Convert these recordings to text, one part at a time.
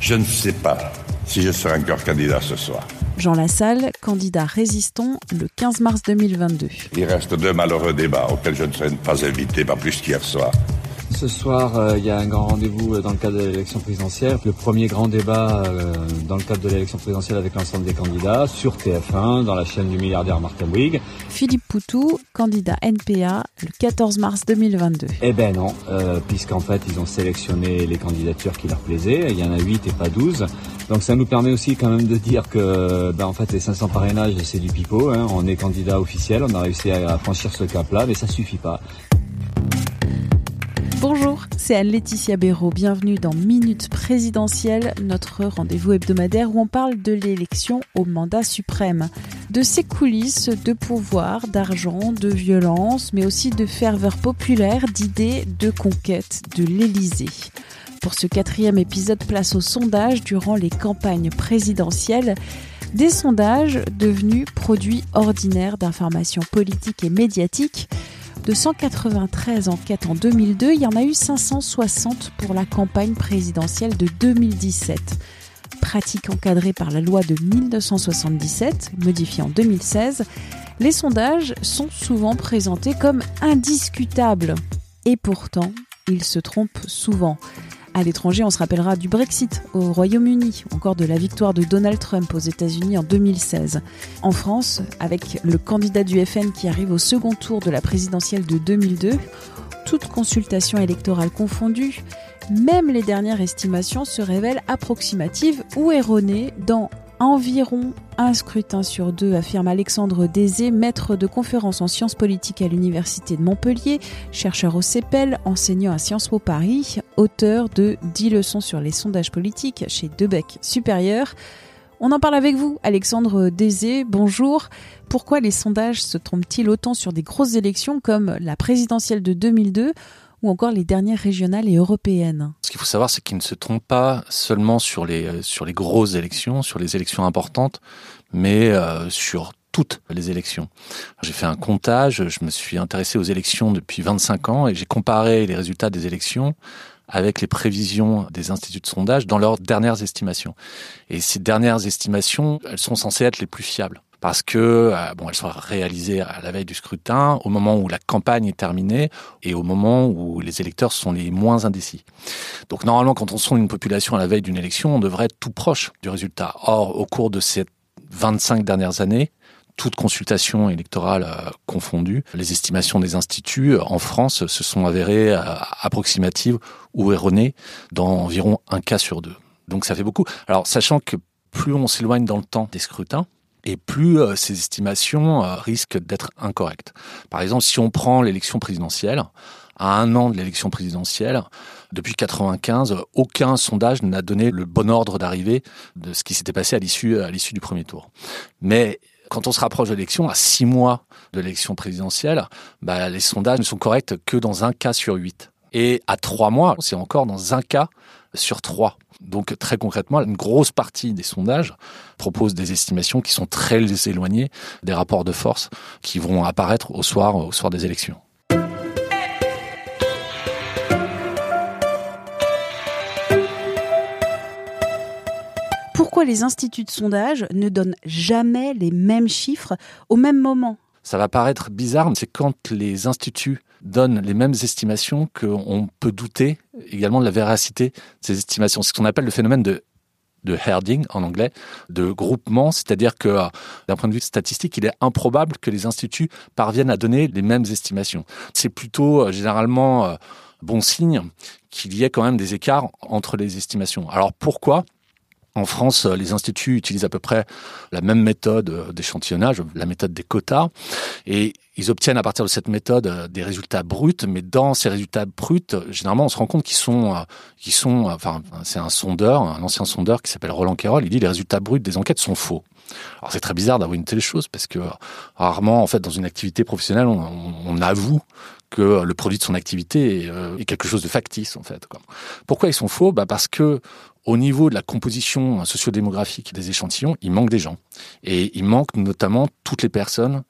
Je ne sais pas si je serai encore candidat ce soir. Jean Lassalle, candidat résistant le 15 mars 2022. Il reste deux malheureux débats auxquels je ne serai pas invité, pas plus qu'hier soir. Ce soir, euh, il y a un grand rendez-vous euh, dans le cadre de l'élection présidentielle. Le premier grand débat euh, dans le cadre de l'élection présidentielle avec l'ensemble des candidats sur TF1, dans la chaîne du milliardaire Martin Bouygues. Philippe Poutou, candidat NPA le 14 mars 2022. Eh ben non, euh, puisqu'en fait, ils ont sélectionné les candidatures qui leur plaisaient. Il y en a 8 et pas 12. Donc ça nous permet aussi quand même de dire que ben, en fait les 500 parrainages c'est du pipeau. Hein. On est candidat officiel, on a réussi à franchir ce cap-là, mais ça suffit pas. C'est Anne-Laetitia Béraud. Bienvenue dans Minute Présidentielle, notre rendez-vous hebdomadaire où on parle de l'élection au mandat suprême. De ses coulisses de pouvoir, d'argent, de violence, mais aussi de ferveur populaire, d'idées, de conquête de l'Élysée. Pour ce quatrième épisode, place au sondage durant les campagnes présidentielles. Des sondages devenus produits ordinaires d'informations politiques et médiatiques. De 193 enquêtes en 2002, il y en a eu 560 pour la campagne présidentielle de 2017. Pratique encadrée par la loi de 1977, modifiée en 2016, les sondages sont souvent présentés comme indiscutables. Et pourtant, ils se trompent souvent. À l'étranger, on se rappellera du Brexit au Royaume-Uni, encore de la victoire de Donald Trump aux États-Unis en 2016. En France, avec le candidat du FN qui arrive au second tour de la présidentielle de 2002, toute consultation électorale confondue, même les dernières estimations se révèlent approximatives ou erronées dans environ un scrutin sur deux, affirme Alexandre Désé, maître de conférence en sciences politiques à l'Université de Montpellier, chercheur au CEPEL, enseignant à Sciences Po Paris, auteur de 10 leçons sur les sondages politiques chez Debec Supérieur. On en parle avec vous, Alexandre Désé. Bonjour. Pourquoi les sondages se trompent-ils autant sur des grosses élections comme la présidentielle de 2002 ou encore les dernières régionales et européennes? Qu'il faut savoir, c'est qu'ils ne se trompent pas seulement sur les, euh, sur les grosses élections, sur les élections importantes, mais euh, sur toutes les élections. J'ai fait un comptage, je me suis intéressé aux élections depuis 25 ans et j'ai comparé les résultats des élections avec les prévisions des instituts de sondage dans leurs dernières estimations. Et ces dernières estimations, elles sont censées être les plus fiables parce que euh, bon, sont réalisées à la veille du scrutin, au moment où la campagne est terminée et au moment où les électeurs sont les moins indécis. Donc normalement, quand on sonde une population à la veille d'une élection, on devrait être tout proche du résultat. Or, au cours de ces 25 dernières années, toute consultation électorale euh, confondue, les estimations des instituts euh, en France se sont avérées approximatives ou erronées dans environ un cas sur deux. Donc ça fait beaucoup. Alors sachant que plus on s'éloigne dans le temps des scrutins, et plus euh, ces estimations euh, risquent d'être incorrectes. Par exemple, si on prend l'élection présidentielle, à un an de l'élection présidentielle, depuis 95, aucun sondage n'a donné le bon ordre d'arrivée de ce qui s'était passé à l'issue à l'issue du premier tour. Mais quand on se rapproche de l'élection, à six mois de l'élection présidentielle, bah, les sondages ne sont corrects que dans un cas sur huit. Et à trois mois, c'est encore dans un cas sur trois. Donc très concrètement, une grosse partie des sondages proposent des estimations qui sont très éloignées des rapports de force qui vont apparaître au soir, au soir des élections. Pourquoi les instituts de sondage ne donnent jamais les mêmes chiffres au même moment? Ça va paraître bizarre, mais c'est quand les instituts donnent les mêmes estimations qu'on peut douter également de la véracité de ces estimations. C'est ce qu'on appelle le phénomène de de herding en anglais, de groupement, c'est-à-dire que d'un point de vue statistique, il est improbable que les instituts parviennent à donner les mêmes estimations. C'est plutôt euh, généralement euh, bon signe qu'il y ait quand même des écarts entre les estimations. Alors pourquoi? En France, les instituts utilisent à peu près la même méthode d'échantillonnage, la méthode des quotas, et ils obtiennent à partir de cette méthode des résultats bruts, mais dans ces résultats bruts, généralement, on se rend compte qu'ils sont, qu'ils sont, enfin, c'est un sondeur, un ancien sondeur qui s'appelle Roland Quérol, il dit les résultats bruts des enquêtes sont faux. Alors c'est très bizarre d'avoir une telle chose parce que rarement, en fait, dans une activité professionnelle, on, on avoue que le produit de son activité est, euh, quelque chose de factice en fait. Pourquoi ils sont faux? Bah Parce que au niveau de la composition sociodémographique des échantillons, il manque des gens. Et il manque notamment toutes les personnes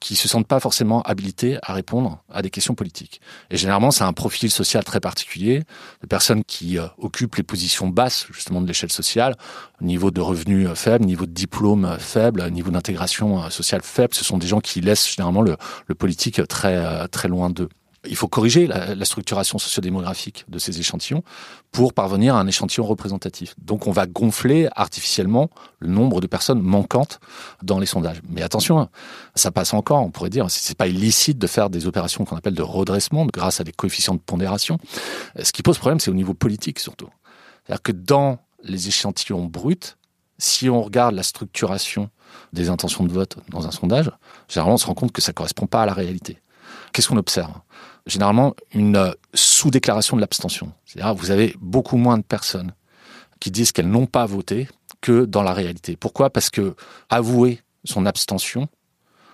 qui se sentent pas forcément habilités à répondre à des questions politiques. Et généralement, c'est un profil social très particulier, de personnes qui euh, occupent les positions basses justement de l'échelle sociale, niveau de revenus euh, faible, niveau de diplôme euh, faible, niveau d'intégration sociale faible. Ce sont des gens qui laissent généralement le, le politique très très loin d'eux il faut corriger la, la, structuration sociodémographique de ces échantillons pour parvenir à un échantillon représentatif. Donc on va gonfler artificiellement le nombre de personnes manquantes dans les sondages. Mais attention, hein, ça passe encore, on pourrait dire, c'est pas illicite de faire des opérations qu'on appelle de redressement grâce à des coefficients de pondération. Ce qui pose problème, c'est au niveau politique surtout. C'est-à-dire que dans les échantillons bruts, si on regarde la structuration des intentions de vote dans un sondage, généralement on se rend compte que ça correspond pas à la réalité. Qu'est-ce qu'on observe? Généralement, une euh, sous-déclaration de l'abstention. C'est-à-dire, vous avez beaucoup moins de personnes qui disent qu'elles n'ont pas voté que dans la réalité. Pourquoi? Parce que avouer son abstention,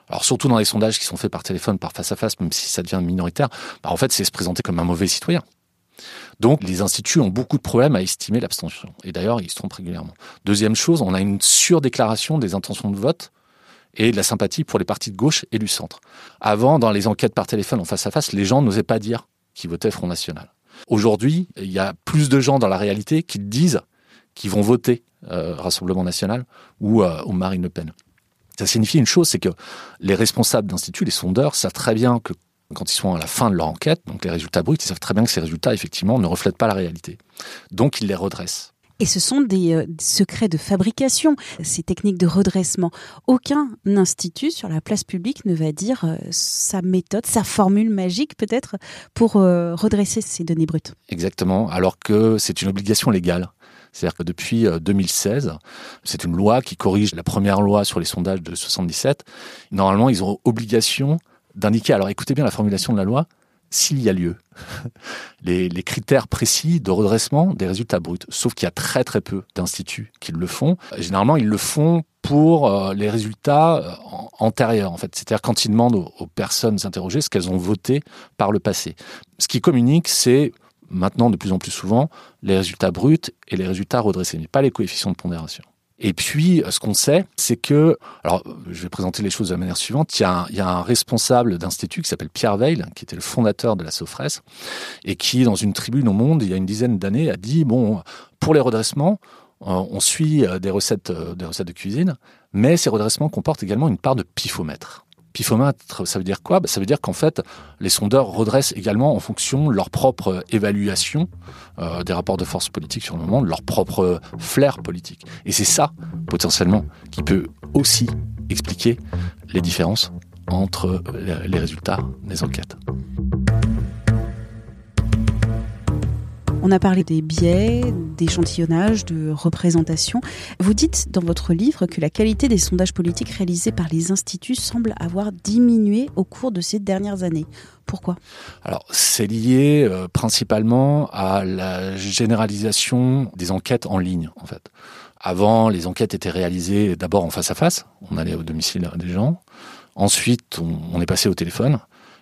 alors surtout dans les sondages qui sont faits par téléphone, par face à face, même si ça devient minoritaire, bah en fait, c'est se présenter comme un mauvais citoyen. Donc, les instituts ont beaucoup de problèmes à estimer l'abstention. Et d'ailleurs, ils se trompent régulièrement. Deuxième chose, on a une surdéclaration des intentions de vote et de la sympathie pour les partis de gauche et du centre. Avant, dans les enquêtes par téléphone en face à face, les gens n'osaient pas dire qu'ils votaient Front National. Aujourd'hui, il y a plus de gens dans la réalité qui disent qu'ils vont voter euh, Rassemblement National ou, euh, ou Marine Le Pen. Ça signifie une chose, c'est que les responsables d'instituts, les sondeurs, savent très bien que quand ils sont à la fin de leur enquête, donc les résultats bruts, ils savent très bien que ces résultats, effectivement, ne reflètent pas la réalité. Donc, ils les redressent. Et ce sont des euh, secrets de fabrication, ces techniques de redressement. Aucun institut sur la place publique ne va dire euh, sa méthode, sa formule magique peut-être pour euh, redresser ces données brutes. Exactement, alors que c'est une obligation légale. C'est-à-dire que depuis 2016, c'est une loi qui corrige la première loi sur les sondages de 77. Normalement, ils ont obligation d'indiquer, alors écoutez bien la formulation de la loi, s'il y a lieu. Les, critères précis de redressement des résultats bruts. Sauf qu'il y a très très peu d'instituts qui le font. Généralement, ils le font pour euh, les résultats euh, antérieurs, en fait. C'est-à-dire quand ils demandent aux, personnes interrogées ce qu'elles ont voté par le passé. Ce qui communique, c'est maintenant de plus en plus souvent les résultats bruts et les résultats redressés, mais pas les coefficients de pondération. Et puis, ce qu'on sait, c'est que, alors, je vais présenter les choses de la manière suivante. Il y a un, il y a un responsable d'institut qui s'appelle Pierre Veil, qui était le fondateur de la Sofres, et qui, dans une tribune au Monde, il y a une dizaine d'années, a dit bon, pour les redressements, euh, on suit euh, des recettes, euh, des recettes de cuisine, mais ces redressements comportent également une part de pifomètre. Pifomètre, ça veut dire quoi? Bah, Ça veut dire qu'en fait, les sondeurs redressent également en fonction de leur propre évaluation euh, des rapports de force politique sur le monde, leur propre flair politique. Et c'est ça, potentiellement, qui peut aussi expliquer les différences entre les résultats des enquêtes. On a parlé des biais, d'échantillonnage, de représentation. Vous dites dans votre livre que la qualité des sondages politiques réalisés par les instituts semble avoir diminué au cours de ces dernières années. Pourquoi? Alors, c'est lié euh, principalement à la généralisation des enquêtes en ligne, en fait. Avant, les enquêtes étaient réalisées d'abord en face à face. On allait au domicile des gens. Ensuite, on, on est passé au téléphone.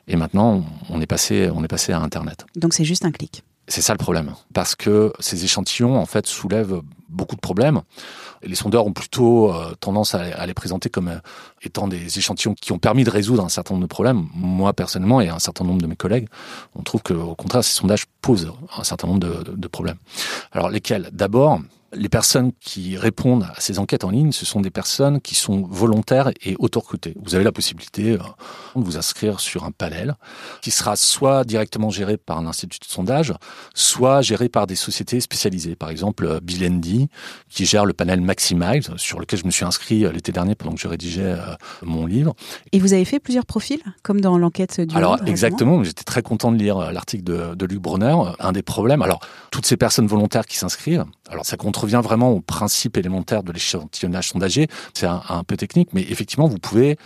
Et maintenant, on est passé, on est passé à Internet. Donc c'est juste un clic. C'est ça le problème, parce que ces échantillons en fait soulèvent beaucoup de problèmes. Les sondeurs ont plutôt euh, tendance à, les présenter comme euh, étant des échantillons qui ont permis de résoudre un certain nombre de problèmes. Moi personnellement et un certain nombre de mes collègues, on trouve que au contraire ces sondages posent un certain nombre de problèmes. Alors lesquels? D'abord, les personnes qui répondent à ces enquêtes en ligne, ce sont des personnes qui sont volontaires et auto-recrutées. Vous avez la possibilité euh, de vous inscrire sur un panel qui sera soit directement géré par un institut de sondage, soit géré par des sociétés spécialisées. Par exemple, euh, Bilendi, qui gère le panel Maximize, sur lequel je me suis inscrit euh, l'été dernier pendant que je rédigeais mon livre. Et vous avez fait plusieurs profils, comme dans l'enquête du Alors, exactement. J'étais très content de lire l'article de, de Luc Brunner. Un des problèmes, alors, toutes ces personnes volontaires qui s'inscrivent, alors ça compte revient vraiment au principe élémentaire de l'échantillonnage sondagier. C'est un, un, peu technique, mais effectivement, vous pouvez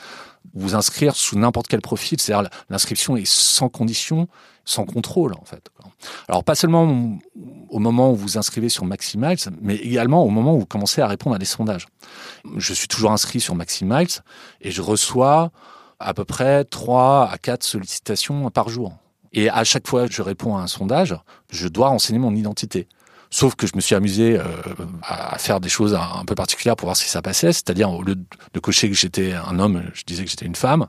vous inscrire sous n'importe quel profil. C'est-à-dire l'inscription est sans condition, sans contrôle en fait. Alors pas seulement au moment où vous inscrivez sur Maximiles, mais également au moment où vous commencez à répondre à des sondages. Je suis toujours inscrit sur Maximiles et je reçois à peu près 3 à 4 sollicitations par jour. Et à chaque fois que je réponds à un sondage, je dois renseigner mon identité. Sauf que je me suis amusé euh, à faire des choses un, peu particulières pour voir si ça passait. C'est-à-dire, au lieu de cocher que j'étais un homme, je disais que j'étais une femme.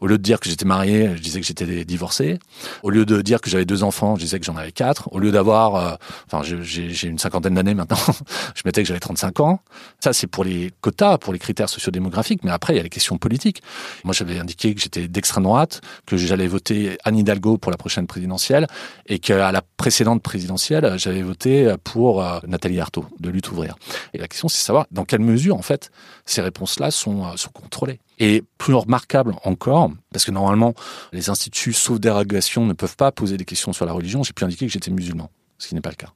Au lieu de dire que j'étais marié, je disais que j'étais divorcé. Au lieu de dire que j'avais deux enfants, je disais que j'en avais quatre. Au lieu d'avoir, euh, enfin, j'ai une cinquantaine d'années maintenant, je mettais que j'avais 35 ans. Ça, c'est pour les quotas, pour les critères sociodémographiques. Mais après, il y a les questions politiques. Moi, j'avais indiqué que j'étais d'extrême droite, que j'allais voter Anne Hidalgo pour la prochaine présidentielle et qu'à la précédente présidentielle, j'avais voté pour euh, Nathalie Arthaud de Lutte ouvrière. Et la question, c'est de savoir dans quelle mesure, en fait, ces réponses-là sont, euh, sont contrôlées. Et plus remarquable encore, parce que normalement, les instituts, sauf dérogation, ne peuvent pas poser des questions sur la religion, j'ai pu indiquer que j'étais musulman, ce qui n'est pas le cas.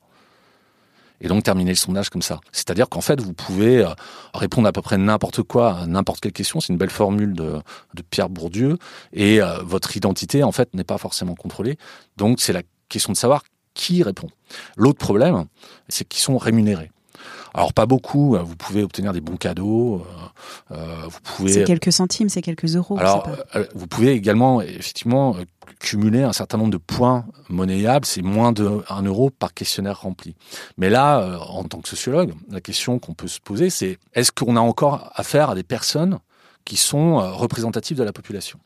Et donc terminer le sondage comme ça. C'est-à-dire qu'en fait, vous pouvez euh, répondre à peu près n'importe quoi, à n'importe quelle question. C'est une belle formule de, de Pierre Bourdieu. Et votre identité, en fait, n'est pas forcément contrôlée. Donc c'est la question de savoir qui répond. L'autre problème, c'est qu'ils sont rémunérés. Alors pas beaucoup, vous pouvez obtenir des bons cadeaux, euh, euh, vous pouvez... C'est quelques centimes, c'est quelques euros. Alors euh, vous pouvez également effectivement cumuler un certain nombre de points monnayables, c'est moins de 1 euro par questionnaire rempli. Mais là, en tant que sociologue, la question qu'on peut se poser, c'est est-ce qu'on a encore affaire à des personnes qui sont représentatives de la population?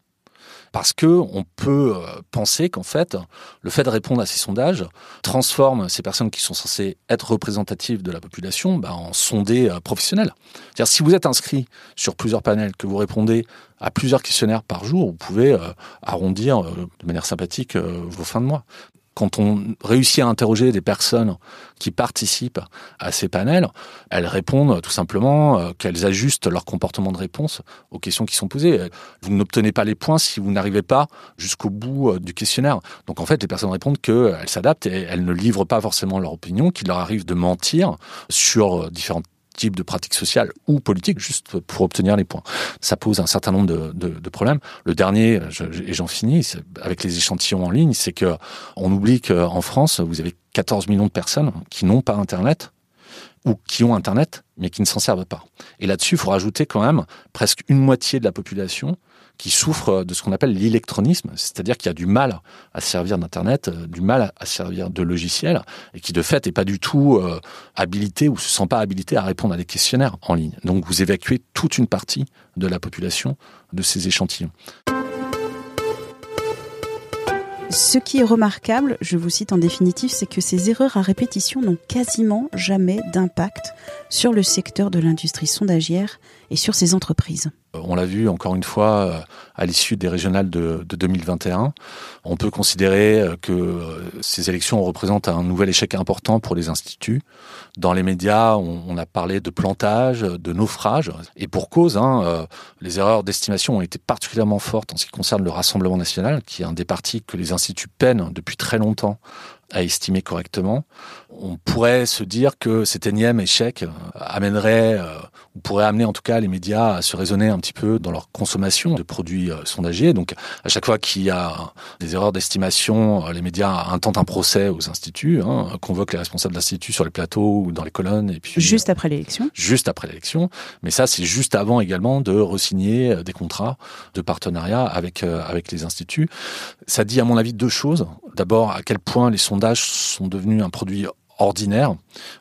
Parce que on peut euh, penser qu'en fait, le fait de répondre à ces sondages transforme ces personnes qui sont censées être représentatives de la population bah, en sondés euh, professionnels. C'est-à-dire, si vous êtes inscrit sur plusieurs panels, que vous répondez à plusieurs questionnaires par jour, vous pouvez euh, arrondir de manière sympathique vos fins de mois quand on réussit à interroger des personnes qui participent à ces panels, elles répondent tout simplement euh, qu'elles ajustent leur comportement de réponse aux questions qui sont posées. Vous n'obtenez pas les points si vous n'arrivez pas jusqu'au bout euh, du questionnaire. Donc en fait, les personnes répondent qu'elles s'adaptent et elles ne livrent pas forcément leur opinion, qu'il leur arrive de mentir sur euh, différentes de pratique sociale ou politique juste pour obtenir les points. Ça pose un certain nombre de problèmes. Le dernier, et j'en finis, avec les échantillons en ligne, c'est que on oublie qu'en France, vous avez 14 millions de personnes qui n'ont pas Internet ou qui ont Internet mais qui ne s'en servent pas. Et là-dessus, il faut rajouter quand même presque une moitié de la population qui souffre de ce qu'on appelle l'électronisme, c'est-à-dire qui a du mal à servir d'Internet, euh, du mal à servir de logiciel, et qui de fait n'est pas du tout euh, habilité ou se sent pas habilité à répondre à des questionnaires en ligne. Donc vous évacuez toute une partie de la population de ces échantillons. Ce qui est remarquable, je vous cite en définitive, c'est que ces erreurs à répétition n'ont quasiment jamais d'impact sur le secteur de l'industrie sondagière et sur ses entreprises. Euh, on l'a vu encore une fois euh, à l'issue des régionales de, 2021. On peut considérer euh, que ces élections représentent un nouvel échec important pour les instituts. Dans les médias, on, a parlé de plantage, de naufrage, et pour cause, hein, les erreurs d'estimation ont été particulièrement fortes en ce qui concerne le Rassemblement national, qui est un des partis que les instituts peinent depuis très longtemps à estimer correctement. On pourrait se dire que cet énième échec amènerait, ou pourrait amener en tout cas les médias à se raisonner un petit peu dans leur consommation de produits euh, sondagiers. Donc, à chaque fois qu'il y a des erreurs d'estimation, euh, les médias intentent un procès aux instituts, hein, convoquent les responsables d'instituts sur les plateaux ou dans les colonnes. Et puis juste après l'élection. Juste après l'élection, mais ça, c'est juste avant également de resigner euh, des contrats de partenariat avec avec les instituts. Ça dit, à mon avis, deux choses. D'abord, à quel point les sondages sont devenus un produit ordinaire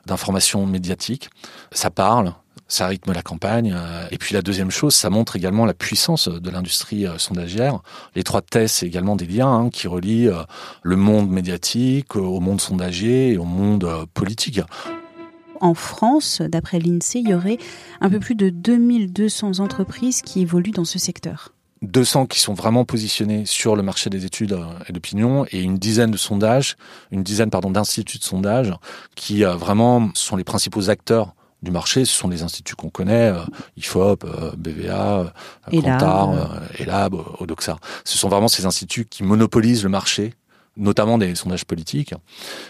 d'information médiatique. Ça parle, ça rythme la campagne. Euh, et puis la deuxième chose, ça montre également la puissance de l'industrie euh, sondagière. Les trois tests, c'est également des liens hein, qui relient euh, le monde médiatique au monde sondagier et au monde politique. En France, d'après l'INSEE, il y aurait un peu plus de 2200 entreprises qui évoluent dans ce secteur. 200 qui sont vraiment positionnés sur le marché des études et d'opinion et une dizaine de sondages, une dizaine pardon d'instituts de sondage qui vraiment sont les principaux acteurs du marché, ce sont les instituts qu'on connaît, euh, IFOP, euh, BVA, euh, Elab, Odoxa. Ce sont vraiment ces instituts qui monopolisent le marché notamment des sondages politiques.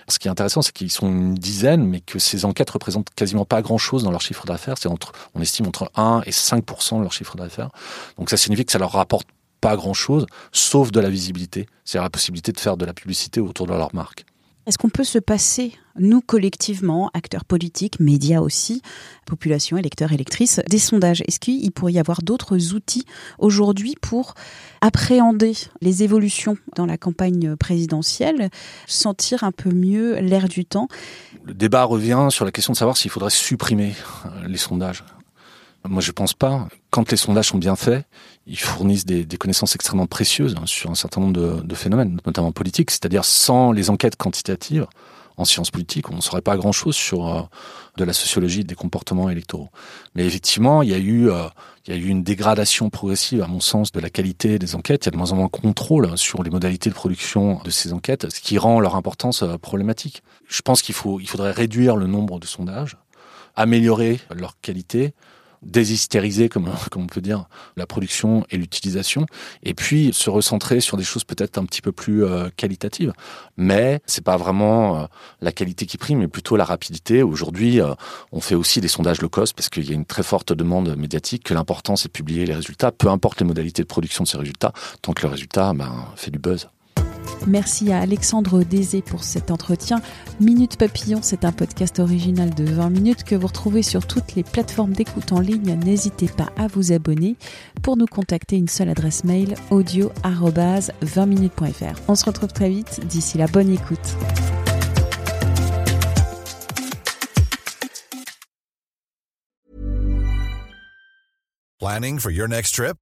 Ce qui est intéressant, c'est qu'ils sont une dizaine, mais que ces enquêtes représentent quasiment pas grand-chose dans leur chiffre d'affaires. C'est entre, on estime entre 1 et 5% de leur chiffre d'affaires. Donc ça signifie que ça leur rapporte pas grand-chose, sauf de la visibilité. C'est la possibilité de faire de la publicité autour de leur marque. Est-ce qu'on peut se passer, nous collectivement, acteurs politiques, médias aussi, population, électeurs, électrices, des sondages? Est-ce qu'il pourrait y avoir d'autres outils aujourd'hui pour appréhender les évolutions dans la campagne présidentielle, sentir un peu mieux l'air du temps? Le débat revient sur la question de savoir s'il faudrait supprimer euh, les sondages. Moi, je pense pas. Quand les sondages sont bien faits, ils fournissent des, connaissances extrêmement précieuses hein, sur un certain nombre de, phénomènes, notamment politiques. C'est-à-dire, sans les enquêtes quantitatives en sciences politiques, on ne saurait pas grand-chose sur euh, de la sociologie des comportements électoraux. Mais effectivement, il y a eu, euh, il y a eu une dégradation progressive, à mon sens, de la qualité des enquêtes. Il y a de moins en moins de contrôle sur les modalités de production de ces enquêtes, ce qui rend leur importance euh, problématique. Je pense qu'il faut, il faudrait réduire le nombre de sondages, améliorer leur qualité, déshystériser, comme, comme on peut dire, la production et l'utilisation, et puis se recentrer sur des choses peut-être un petit peu plus euh, qualitatives. Mais c'est pas vraiment euh, la qualité qui prime, mais plutôt la rapidité. Aujourd'hui, euh, on fait aussi des sondages low cost parce qu'il y a une très forte demande médiatique, que l'important c'est de publier les résultats, peu importe les modalités de production de ces résultats, tant que le résultat ben, fait du buzz. Merci à Alexandre Désé pour cet entretien. Minute Papillon, c'est un podcast original de 20 minutes que vous retrouvez sur toutes les plateformes d'écoute en ligne. N'hésitez pas à vous abonner. Pour nous contacter, une seule adresse mail audio-20minutes.fr. On se retrouve très vite. D'ici la bonne écoute. Planning for your next trip?